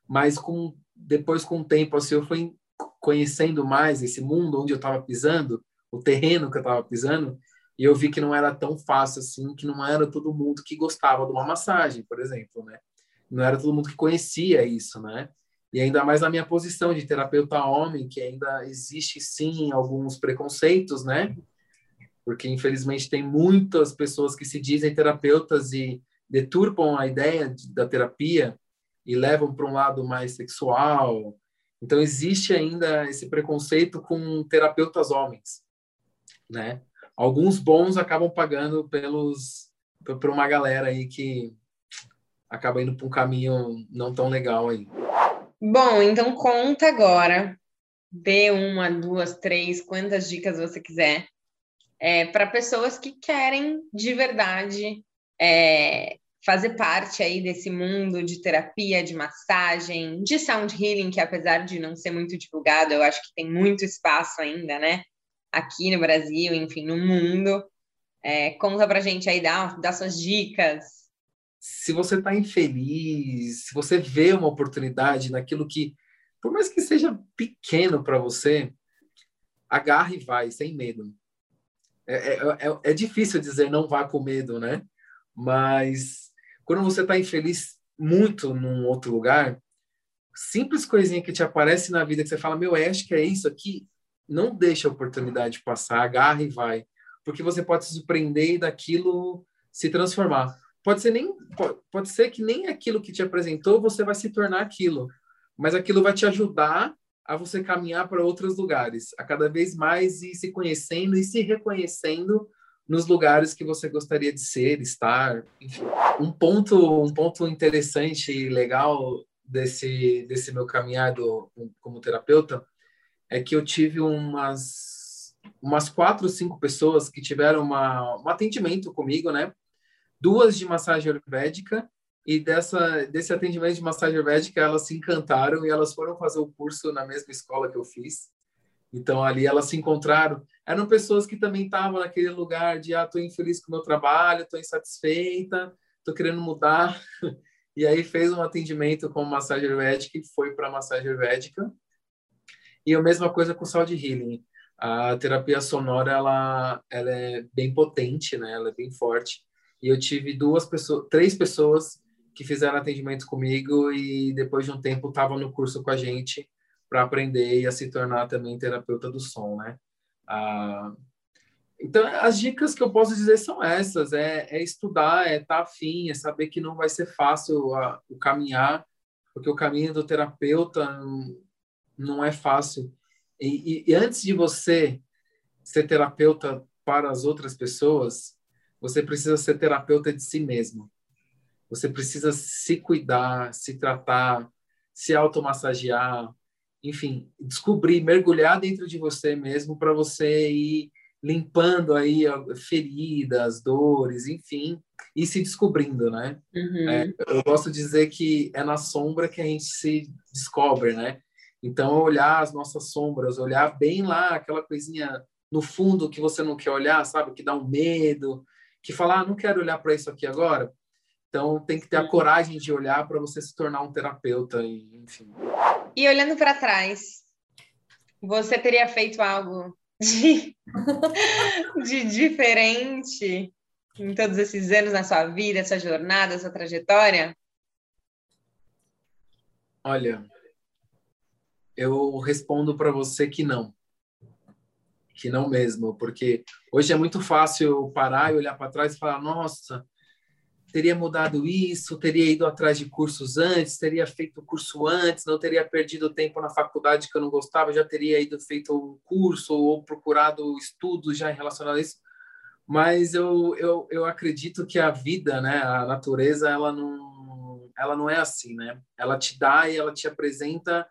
Mas com depois, com o tempo, assim, eu fui conhecendo mais esse mundo onde eu estava pisando, o terreno que eu estava pisando, e eu vi que não era tão fácil assim, que não era todo mundo que gostava de uma massagem, por exemplo, né? Não era todo mundo que conhecia isso, né? E ainda mais na minha posição de terapeuta homem, que ainda existe sim alguns preconceitos, né? Porque infelizmente tem muitas pessoas que se dizem terapeutas e deturpam a ideia de, da terapia e levam para um lado mais sexual. Então existe ainda esse preconceito com terapeutas homens, né? Alguns bons acabam pagando pelos por uma galera aí que acaba indo para um caminho não tão legal aí. Bom, então conta agora. Dê uma, duas, três, quantas dicas você quiser. É, para pessoas que querem de verdade é, fazer parte aí desse mundo de terapia, de massagem, de sound healing, que apesar de não ser muito divulgado, eu acho que tem muito espaço ainda, né? Aqui no Brasil, enfim, no mundo. É, conta pra gente aí, dá, dá suas dicas, se você está infeliz, se você vê uma oportunidade naquilo que, por mais que seja pequeno para você, agarre e vai, sem medo. É, é, é, é, difícil dizer não vá com medo, né? Mas quando você está infeliz muito num outro lugar, simples coisinha que te aparece na vida que você fala, meu, acho que é isso aqui, não deixa a oportunidade passar, agarra e vai. Porque você pode se surpreender e daquilo se transformar pode ser nem pode ser que nem aquilo que te apresentou você vai se tornar aquilo, mas aquilo vai te ajudar a você caminhar para outros lugares, a cada vez mais ir se conhecendo e se reconhecendo nos lugares que você gostaria de ser, estar. Enfim. Um ponto um ponto interessante e legal desse desse meu caminhar do, como terapeuta é que eu tive umas umas quatro, cinco pessoas que tiveram uma, um atendimento comigo, né? duas de massagem ayurvédica e dessa desse atendimento de massagem ayurvédica elas se encantaram e elas foram fazer o curso na mesma escola que eu fiz. Então ali elas se encontraram. Eram pessoas que também estavam naquele lugar de ah, tô infeliz com o meu trabalho, tô insatisfeita, tô querendo mudar. E aí fez um atendimento com massagem ayurvédica e foi para massagem ayurvédica. E a mesma coisa com sound healing. A terapia sonora ela ela é bem potente, né? Ela é bem forte e eu tive duas pessoas, três pessoas que fizeram atendimento comigo e depois de um tempo estavam no curso com a gente para aprender e a se tornar também terapeuta do som, né? Ah, então, as dicas que eu posso dizer são essas: é, é estudar, é estar tá afim, é saber que não vai ser fácil a, o caminhar, porque o caminho do terapeuta não, é fácil. E, e, e antes de você ser terapeuta para as outras pessoas, você precisa ser terapeuta de si mesmo. Você precisa se cuidar, se tratar, se automassagear, enfim, descobrir, mergulhar dentro de você mesmo para você ir limpando aí feridas, dores, enfim, e se descobrindo, né? Uhum. É, eu gosto de dizer que é na sombra que a gente se descobre, né? Então, olhar as nossas sombras, olhar bem lá aquela coisinha no fundo que você não quer olhar, sabe? Que dá um medo, que fala, ah, não quero olhar para isso aqui agora. Então, tem que ter a coragem de olhar para você se tornar um terapeuta, enfim. E olhando para trás, você teria feito algo de, de diferente em todos esses anos na sua vida, sua jornada, sua trajetória? Olha, eu respondo para você que não. Que não mesmo, porque hoje é muito fácil parar e olhar para trás e falar: nossa, teria mudado isso, teria ido atrás de cursos antes, teria feito curso antes, não teria perdido tempo na faculdade que eu não gostava, já teria ido feito um curso ou procurado estudos já relacionados a isso. Mas eu, eu, eu acredito que a vida, né, a natureza, ela não, ela não é assim, né? Ela te dá e ela te apresenta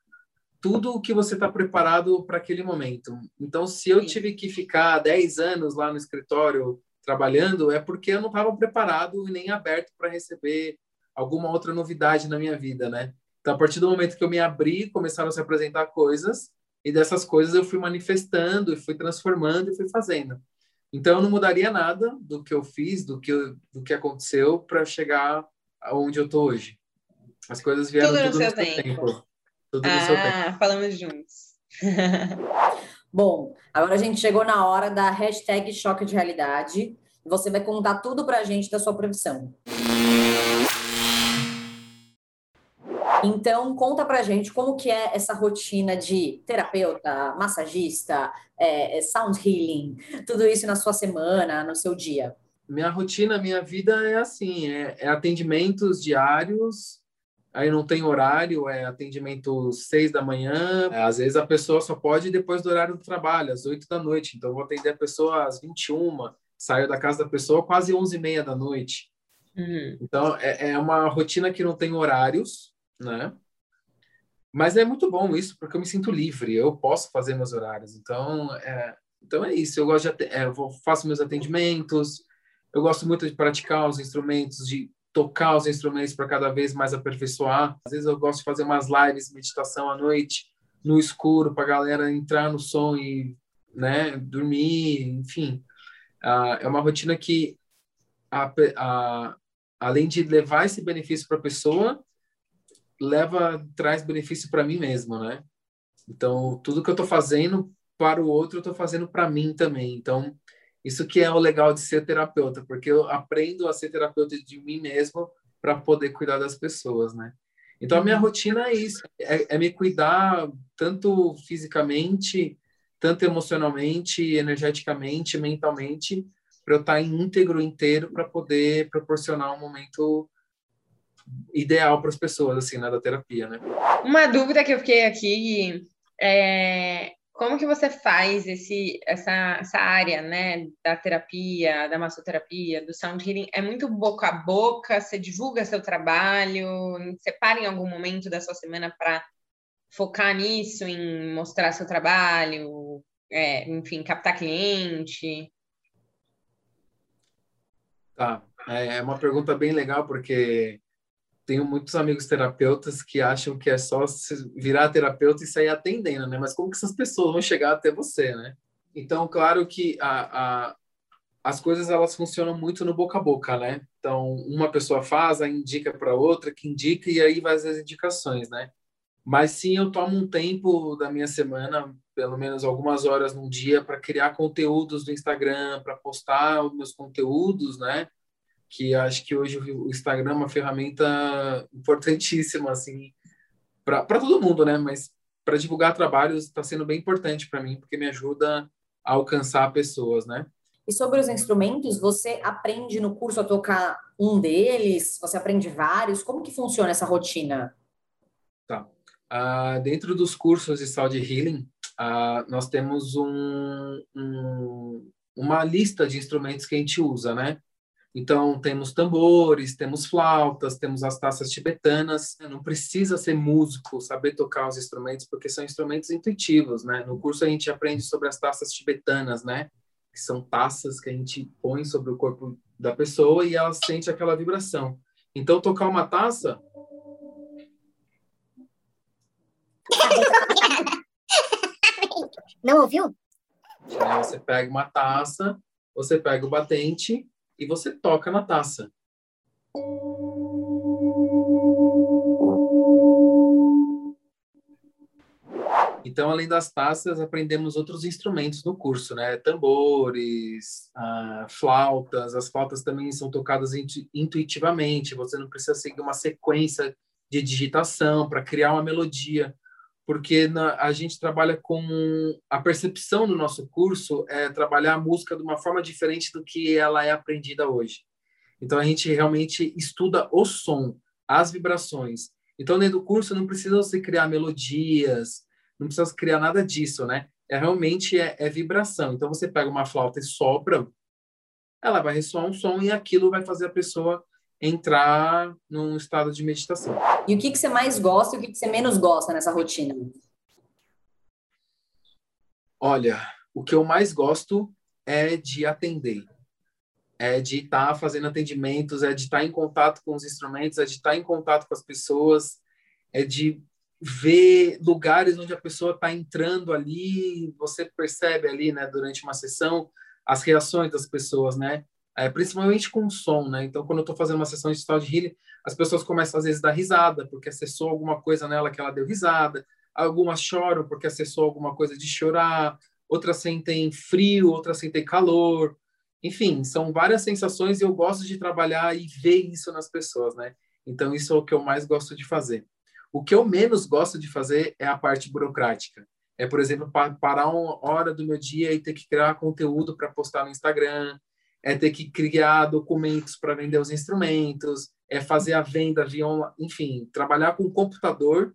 tudo o que você está preparado para aquele momento. Então, se eu tive que ficar 10 anos lá no escritório trabalhando, é porque eu não estava preparado e nem aberto para receber alguma outra novidade na minha vida, né? Então, a partir do momento que eu me abri, começaram a se apresentar coisas, e dessas coisas eu fui manifestando, e fui transformando, e fui fazendo. Então, eu não mudaria nada do que eu fiz, do que, do que aconteceu, para chegar aonde eu estou hoje. As coisas vieram tudo tudo no seu tempo. tempo. Tudo ah, no seu tempo. Falamos juntos. Bom, agora a gente chegou na hora da hashtag choque de realidade. Você vai contar tudo para a gente da sua profissão. Então, conta pra gente como que é essa rotina de terapeuta, massagista, é, é sound healing, tudo isso na sua semana, no seu dia. Minha rotina, minha vida é assim, é, é atendimentos diários, aí não tem horário, é atendimento seis da manhã, é, às vezes a pessoa só pode depois do horário do trabalho, às oito da noite, então eu vou atender a pessoa às 21, saio da casa da pessoa quase onze e meia da noite. Uhum. Então, é, é uma rotina que não tem horários, né? Mas é muito bom isso, porque eu me sinto livre, eu posso fazer meus horários. Então, é, então é isso. Eu gosto de, é, eu faço meus atendimentos, eu gosto muito de praticar os instrumentos, de tocar os instrumentos para cada vez mais aperfeiçoar. Às vezes eu gosto de fazer umas lives meditação à noite, no escuro, para a galera entrar no som e né, dormir, enfim. Ah, é uma rotina que, a, a, além de levar esse benefício para a pessoa, leva traz benefício para mim mesmo, né? Então, tudo que eu estou fazendo para o outro, eu estou fazendo para mim também. Então, isso que é o legal de ser terapeuta, porque eu aprendo a ser terapeuta de mim mesmo para poder cuidar das pessoas, né? Então, a minha uhum. rotina é isso, é, é me cuidar tanto fisicamente, tanto emocionalmente, energeticamente, mentalmente, para eu estar íntegro, inteiro, para poder proporcionar um momento ideal para as pessoas, assim, né, da terapia, né? Uma dúvida que eu fiquei aqui é como que você faz esse, essa, essa área, né, da terapia, da massoterapia, do sound healing? É muito boca a boca? Você divulga seu trabalho? Você para em algum momento da sua semana para focar nisso, em mostrar seu trabalho, é, enfim, captar cliente? Tá, é uma pergunta bem legal porque tenho muitos amigos terapeutas que acham que é só virar terapeuta e sair atendendo, né? Mas como que essas pessoas vão chegar até você, né? Então, claro que a, a, as coisas elas funcionam muito no boca a boca, né? Então, uma pessoa faz, aí indica para outra, que indica e aí vai as indicações, né? Mas sim, eu tomo um tempo da minha semana, pelo menos algumas horas num dia, para criar conteúdos no Instagram, para postar os meus conteúdos, né? Que acho que hoje o Instagram é uma ferramenta importantíssima assim para todo mundo, né? Mas para divulgar trabalhos está sendo bem importante para mim porque me ajuda a alcançar pessoas, né? E sobre os instrumentos, você aprende no curso a tocar um deles? Você aprende vários? Como que funciona essa rotina? Tá. Uh, dentro dos cursos de Sound Healing, uh, nós temos um, um, uma lista de instrumentos que a gente usa, né? Então, temos tambores, temos flautas, temos as taças tibetanas. Não precisa ser músico, saber tocar os instrumentos, porque são instrumentos intuitivos, né? No curso a gente aprende sobre as taças tibetanas, né? Que são taças que a gente põe sobre o corpo da pessoa e ela sente aquela vibração. Então, tocar uma taça... Não ouviu? Você pega uma taça, você pega o batente e você toca na taça. Então, além das taças, aprendemos outros instrumentos no curso, né? Tambores, ah, flautas. As flautas também são tocadas intuitivamente. Você não precisa seguir uma sequência de digitação para criar uma melodia, porque na, a gente trabalha com a percepção do nosso curso é trabalhar a música de uma forma diferente do que ela é aprendida hoje. Então, a gente realmente estuda o som, as vibrações. Então, dentro do curso, não precisa você criar melodias, não precisa criar nada disso, né? É realmente é, é vibração. Então você pega uma flauta e sopra, ela vai ressoar um som e aquilo vai fazer a pessoa entrar num estado de meditação. E o que, que você mais gosta e o que, que você menos gosta nessa rotina? Olha, o que eu mais gosto é de atender, é de estar tá fazendo atendimentos, é de estar tá em contato com os instrumentos, é de estar tá em contato com as pessoas, é de ver lugares onde a pessoa está entrando ali, você percebe ali, né, durante uma sessão, as reações das pessoas, né? É, principalmente com som, né? Então, quando eu estou fazendo uma sessão de style de healing, as pessoas começam às vezes a dar risada, porque acessou alguma coisa nela que ela deu risada. Algumas choram porque acessou alguma coisa de chorar. Outras sentem frio, outras sentem calor. Enfim, são várias sensações e eu gosto de trabalhar e ver isso nas pessoas, né? Então, isso é o que eu mais gosto de fazer. O que eu menos gosto de fazer é a parte burocrática. É, por exemplo, parar uma hora do meu dia e ter que criar conteúdo para postar no Instagram, é ter que criar documentos para vender os instrumentos, é fazer a venda via, enfim, trabalhar com computador,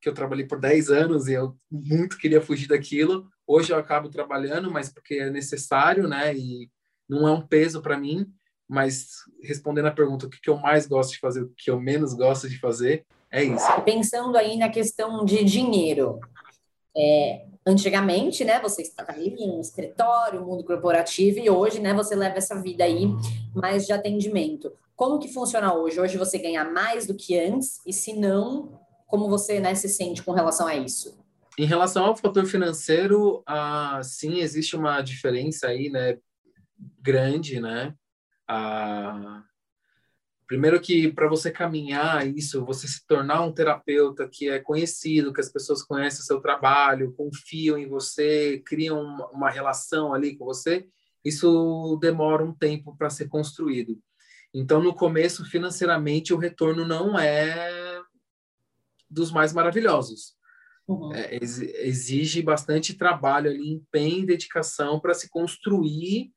que eu trabalhei por 10 anos e eu muito queria fugir daquilo. Hoje eu acabo trabalhando, mas porque é necessário, né? E não é um peso para mim. Mas respondendo a pergunta, o que eu mais gosto de fazer, o que eu menos gosto de fazer, é isso. Pensando aí na questão de dinheiro. É, antigamente, né, você estava ali em um escritório, mundo corporativo, e hoje, né, você leva essa vida aí mais de atendimento. Como que funciona hoje? Hoje você ganha mais do que antes? E se não, como você, né, se sente com relação a isso? Em relação ao fator financeiro, ah, sim, existe uma diferença aí, né, grande, né? Ah, Primeiro que para você caminhar isso, você se tornar um terapeuta que é conhecido, que as pessoas conhecem o seu trabalho, confiam em você, criam uma, relação ali com você, isso demora um tempo para ser construído. Então, no começo, financeiramente, o retorno não é dos mais maravilhosos. Uhum. É, exige bastante trabalho ali, empenho e dedicação para se construir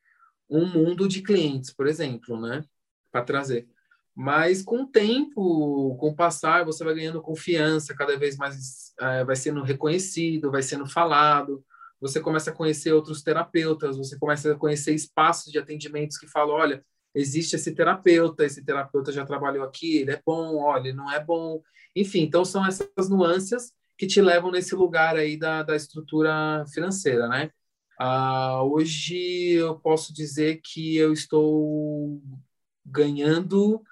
um mundo de clientes, por exemplo, né? Para trazer. Mas com o tempo, com o passar, você vai ganhando confiança, cada vez mais é, vai sendo reconhecido, vai sendo falado. Você começa a conhecer outros terapeutas, você começa a conhecer espaços de atendimentos que falam: olha, existe esse terapeuta, esse terapeuta já trabalhou aqui, ele é bom, olha, não é bom. Enfim, então são essas nuances que te levam nesse lugar aí da, da estrutura financeira, né? Ah, hoje eu posso dizer que eu estou ganhando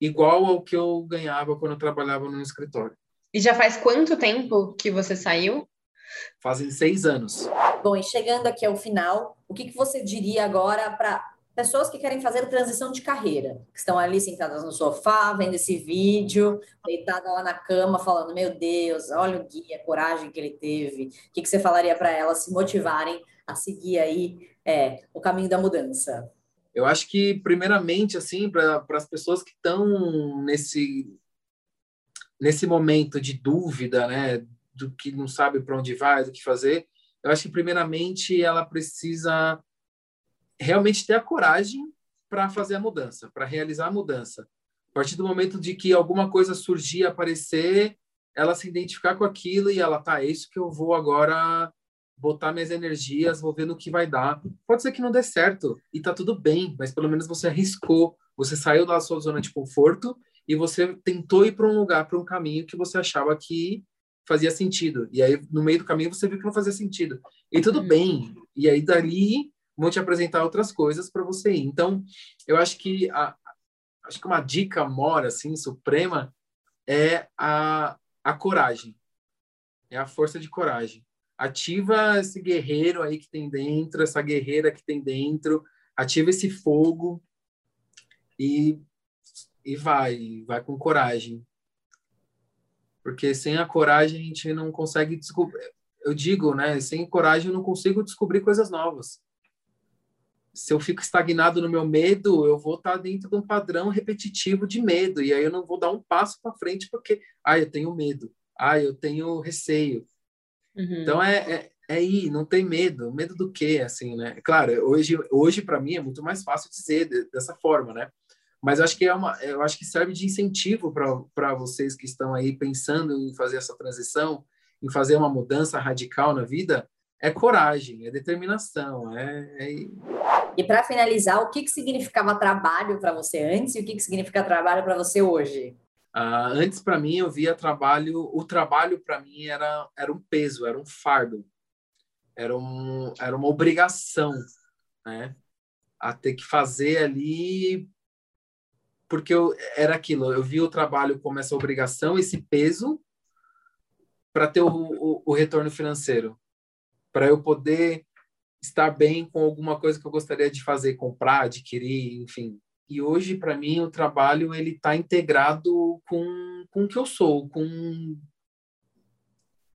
igual ao que eu ganhava quando eu trabalhava no escritório. E já faz quanto tempo que você saiu? Fazem seis anos. Bom, e chegando aqui ao final, o que, que você diria agora para pessoas que querem fazer transição de carreira, que estão ali sentadas no sofá, vendo esse vídeo, deitada lá na cama, falando: Meu Deus, olha o guia, a coragem que ele teve. O que, que você falaria para elas se motivarem a seguir aí é, o caminho da mudança? Eu acho que, primeiramente, assim, para as pessoas que estão nesse, nesse momento de dúvida, né, do que não sabe para onde vai, do que fazer, eu acho que, primeiramente, ela precisa realmente ter a coragem para fazer a mudança, para realizar a mudança. A partir do momento de que alguma coisa surgir, aparecer, ela se identificar com aquilo e ela, tá, é isso que eu vou agora botar minhas energias, vou ver no que vai dar. Pode ser que não dê certo e tá tudo bem, mas pelo menos você arriscou, você saiu da sua zona de conforto e você tentou ir para um lugar, para um caminho que você achava que fazia sentido. E aí no meio do caminho você viu que não fazia sentido. E tudo uhum. bem. E aí dali vão te apresentar outras coisas para você ir. Então, eu acho que a, acho que uma dica mora assim suprema é a a coragem. É a força de coragem ativa esse guerreiro aí que tem dentro, essa guerreira que tem dentro, ativa esse fogo e, e vai, vai com coragem. Porque sem a coragem a gente não consegue descobrir. Eu digo, né? Sem coragem eu não consigo descobrir coisas novas. Se eu fico estagnado no meu medo, eu vou estar dentro de um padrão repetitivo de medo. E aí eu não vou dar um passo para frente porque, ah, eu tenho medo. Ah, eu tenho receio. Uhum. Então é, é, é ir, não tem medo. Medo do quê, assim, né? Claro, hoje, hoje para mim é muito mais fácil dizer de, dessa forma, né? Mas acho que é uma, eu acho que serve de incentivo para vocês que estão aí pensando em fazer essa transição, em fazer uma mudança radical na vida. É coragem, é determinação, é, é... E para finalizar, o que, que significava trabalho para você antes e o que, que significa trabalho para você hoje? Uh, antes, para mim, eu via trabalho, o trabalho para mim era, era um peso, era um fardo, era, um, era uma obrigação, né? A ter que fazer ali, porque eu, era aquilo, eu via o trabalho como essa obrigação, esse peso, para ter o, o, o retorno financeiro, para eu poder estar bem com alguma coisa que eu gostaria de fazer, comprar, adquirir, enfim, e hoje, para mim, o trabalho ele está integrado com, com o que eu sou, com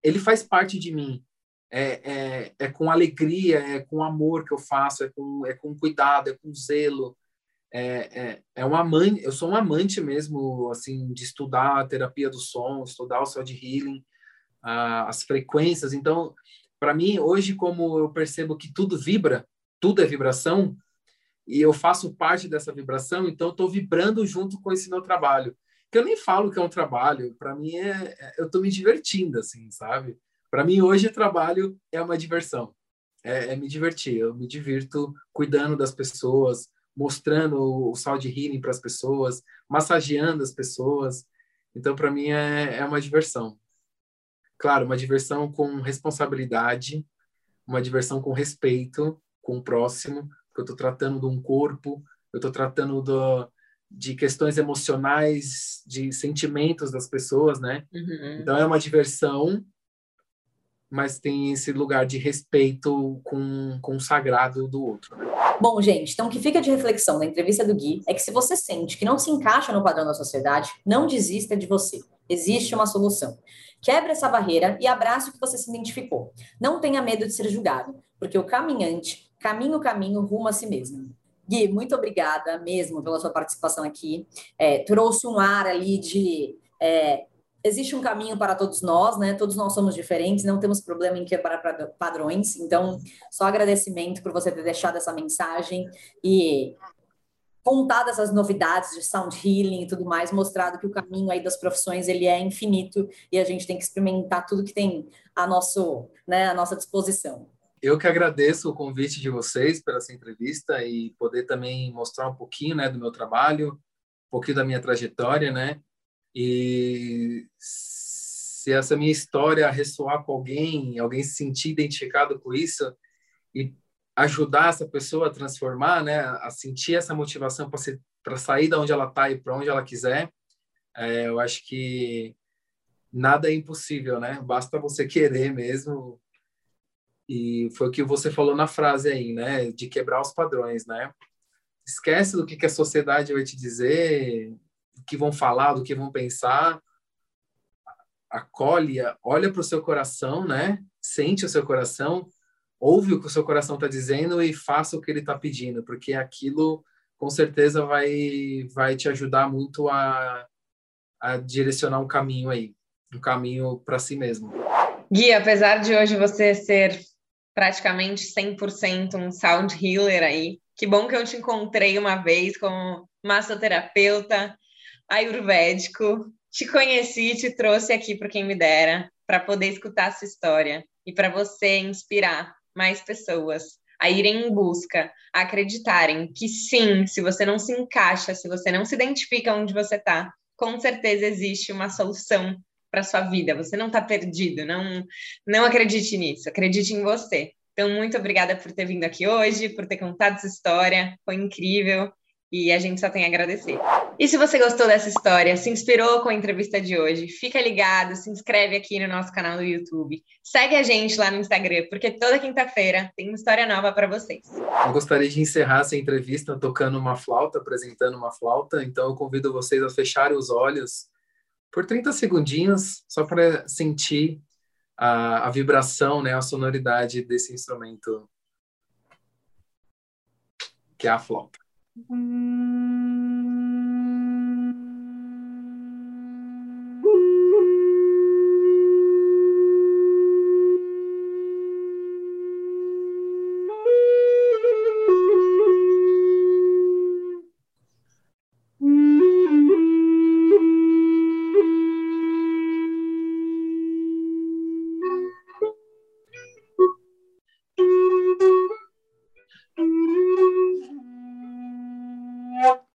ele faz parte de mim. É, é, é com alegria, é com amor que eu faço, é com, é com cuidado, é com zelo. É, é, é um amante, eu sou um amante mesmo, assim, de estudar a terapia do som, estudar o sound healing, a, as frequências. Então, para mim, hoje, como eu percebo que tudo vibra, tudo é vibração, e eu faço parte dessa vibração, então estou vibrando junto com esse meu trabalho. Que eu nem falo que é um trabalho, para mim é, é eu estou me divertindo, assim, sabe? Para mim hoje trabalho é uma diversão, é, é, me divertir. Eu me divirto cuidando das pessoas, mostrando o sound healing para as pessoas, massageando as pessoas. Então para mim é, é uma diversão. Claro, uma diversão com responsabilidade, uma diversão com respeito com o próximo, eu estou tratando de um corpo, eu estou tratando do, de questões emocionais, de sentimentos das pessoas, né? Uhum. Então é uma diversão, mas tem esse lugar de respeito com, com o sagrado do outro. Né? Bom, gente, então o que fica de reflexão da entrevista do Gui é que se você sente que não se encaixa no padrão da sociedade, não desista de você. Existe uma solução. Quebre essa barreira e abrace o que você se identificou. Não tenha medo de ser julgado, porque o caminhante caminho, caminho, rumo a si mesmo. Gui, muito obrigada mesmo pela sua participação aqui. É, trouxe um ar ali de. É, existe um caminho para todos nós, né? Todos nós somos diferentes, não temos problema em quebrar padrões. Então, só agradecimento por você ter deixado essa mensagem e contado essas novidades de sound healing e tudo mais, mostrado que o caminho aí das profissões ele é infinito e a gente tem que experimentar tudo que tem a nosso, né, a nossa disposição. Eu que agradeço o convite de vocês para essa entrevista e poder também mostrar um pouquinho, né, do meu trabalho, um pouquinho da minha trajetória, né? E se essa minha história ressoar com alguém, alguém se sentir identificado com isso e ajudar essa pessoa a transformar, né, a sentir essa motivação para sair da onde ela está e para onde ela quiser, é, eu acho que nada é impossível, né? Basta você querer mesmo e foi o que você falou na frase aí, né? De quebrar os padrões, né? Esquece do que, que a sociedade vai te dizer, do que vão falar, do que vão pensar. Acolhe, olha para o seu coração, né? Sente o seu coração, ouve o que o seu coração está dizendo e faça o que ele está pedindo, porque aquilo com certeza vai vai te ajudar muito a, a direcionar um caminho aí, um caminho para si mesmo. Gui, apesar de hoje você ser praticamente 100% um sound healer aí. Que bom que eu te encontrei uma vez como massoterapeuta ayurvédico. Te conheci, te trouxe aqui para quem me dera, para poder escutar a sua história e para você inspirar mais pessoas a irem em busca, a acreditarem que sim, se você não se encaixa, se você não se identifica onde você está, com certeza existe uma solução para sua vida. Você não está perdido. Não, não acredite nisso. Acredite em você. Então, muito obrigada por ter vindo aqui hoje, por ter contado essa história. Foi incrível. E a gente só tem a agradecer. E se você gostou dessa história, se inspirou com a entrevista de hoje, fica ligado, se inscreve aqui no nosso canal do YouTube, segue a gente lá no Instagram, porque toda quinta-feira tem uma história nova para vocês. Eu gostaria de encerrar essa entrevista tocando uma flauta, apresentando uma flauta, então eu convido vocês a fecharem os olhos por 30 segundinhos, só para sentir a, a vibração, né, a sonoridade desse instrumento que é a flauta. Hum...